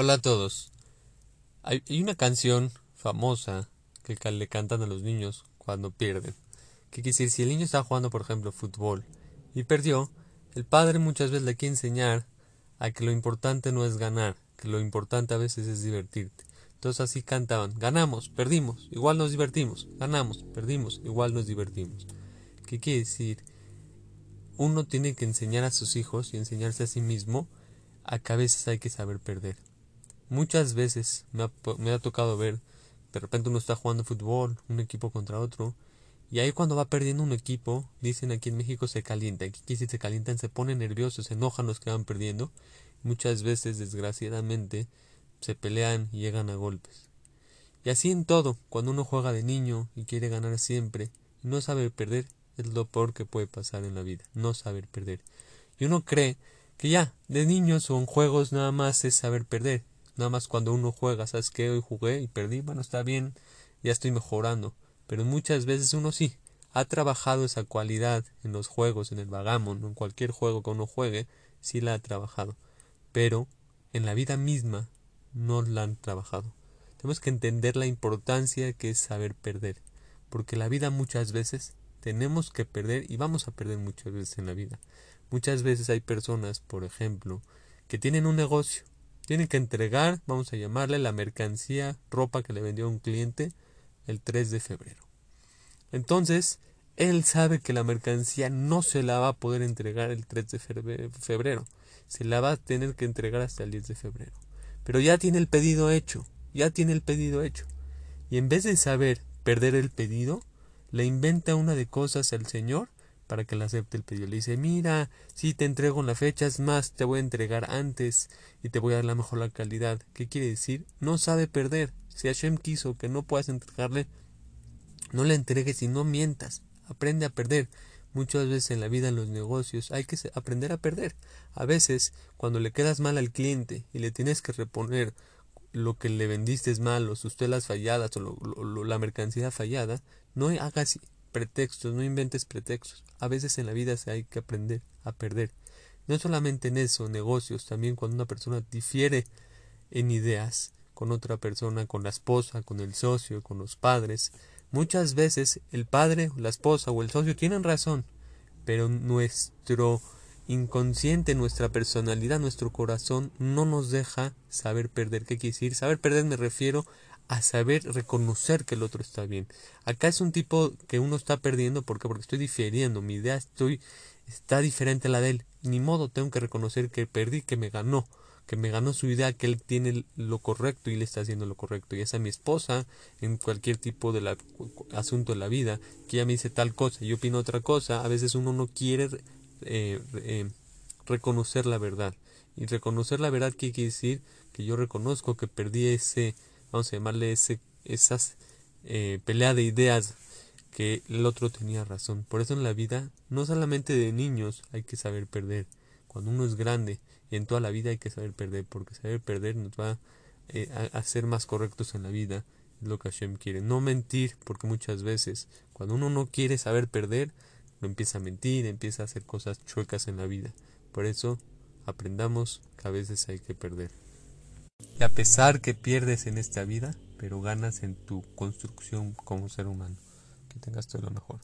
Hola a todos. Hay, una canción famosa que le cantan a los niños cuando pierden. Que quiere decir, si el niño está jugando, por ejemplo, fútbol y perdió, el padre muchas veces le quiere enseñar a que lo importante no es ganar, que lo importante a veces es divertirte. Entonces así cantaban, ganamos, perdimos, igual nos divertimos, ganamos, perdimos, igual nos divertimos. ¿Qué quiere decir? Uno tiene que enseñar a sus hijos y enseñarse a sí mismo a que a veces hay que saber perder Muchas veces me ha, me ha tocado ver, de repente uno está jugando fútbol, un equipo contra otro, y ahí cuando va perdiendo un equipo, dicen aquí en México se calienta, aquí si se calientan, se ponen nerviosos, se enojan los que van perdiendo, muchas veces desgraciadamente se pelean y llegan a golpes. Y así en todo, cuando uno juega de niño y quiere ganar siempre, no saber perder, es lo peor que puede pasar en la vida, no saber perder. Y uno cree que ya, de niños o en juegos nada más es saber perder, Nada más cuando uno juega, ¿sabes qué? Hoy jugué y perdí, bueno, está bien, ya estoy mejorando. Pero muchas veces uno sí ha trabajado esa cualidad en los juegos, en el vagamon, en cualquier juego que uno juegue, sí la ha trabajado. Pero en la vida misma no la han trabajado. Tenemos que entender la importancia que es saber perder. Porque la vida muchas veces tenemos que perder y vamos a perder muchas veces en la vida. Muchas veces hay personas, por ejemplo, que tienen un negocio tiene que entregar, vamos a llamarle, la mercancía, ropa que le vendió un cliente el 3 de febrero. Entonces, él sabe que la mercancía no se la va a poder entregar el 3 de febrero. Se la va a tener que entregar hasta el 10 de febrero. Pero ya tiene el pedido hecho. Ya tiene el pedido hecho. Y en vez de saber perder el pedido, le inventa una de cosas al señor para que le acepte el pedido. Le dice, mira, si te entrego en la fecha, es más, te voy a entregar antes y te voy a dar la mejor la calidad. ¿Qué quiere decir? No sabe perder. Si Hashem quiso que no puedas entregarle, no le entregues y no mientas. Aprende a perder. Muchas veces en la vida, en los negocios, hay que aprender a perder. A veces, cuando le quedas mal al cliente y le tienes que reponer lo que le vendiste es mal, o sus telas falladas, o la mercancía fallada, no hagas pretextos, no inventes pretextos. A veces en la vida se hay que aprender a perder. No solamente en eso, negocios, también cuando una persona difiere en ideas con otra persona, con la esposa, con el socio, con los padres. Muchas veces el padre, la esposa o el socio tienen razón, pero nuestro inconsciente, nuestra personalidad, nuestro corazón no nos deja saber perder. ¿Qué quiere decir? Saber perder me refiero a saber reconocer que el otro está bien. Acá es un tipo que uno está perdiendo porque porque estoy difiriendo, mi idea estoy está diferente a la de él. Ni modo tengo que reconocer que perdí, que me ganó, que me ganó su idea, que él tiene lo correcto y le está haciendo lo correcto. Y esa mi esposa en cualquier tipo de asunto de la vida, que ella me dice tal cosa, yo opino otra cosa, a veces uno no quiere eh, eh, reconocer la verdad. Y reconocer la verdad quiere decir que yo reconozco que perdí ese vamos a llamarle ese, esas eh, pelea de ideas que el otro tenía razón. Por eso en la vida, no solamente de niños hay que saber perder. Cuando uno es grande en toda la vida hay que saber perder, porque saber perder nos va eh, a, ser más correctos en la vida, es lo que Hashem quiere. No mentir, porque muchas veces cuando uno no quiere saber perder, no empieza a mentir, empieza a hacer cosas chuecas en la vida. Por eso aprendamos que a veces hay que perder. Y a pesar que pierdes en esta vida, pero ganas en tu construcción como ser humano. Que tengas todo lo mejor.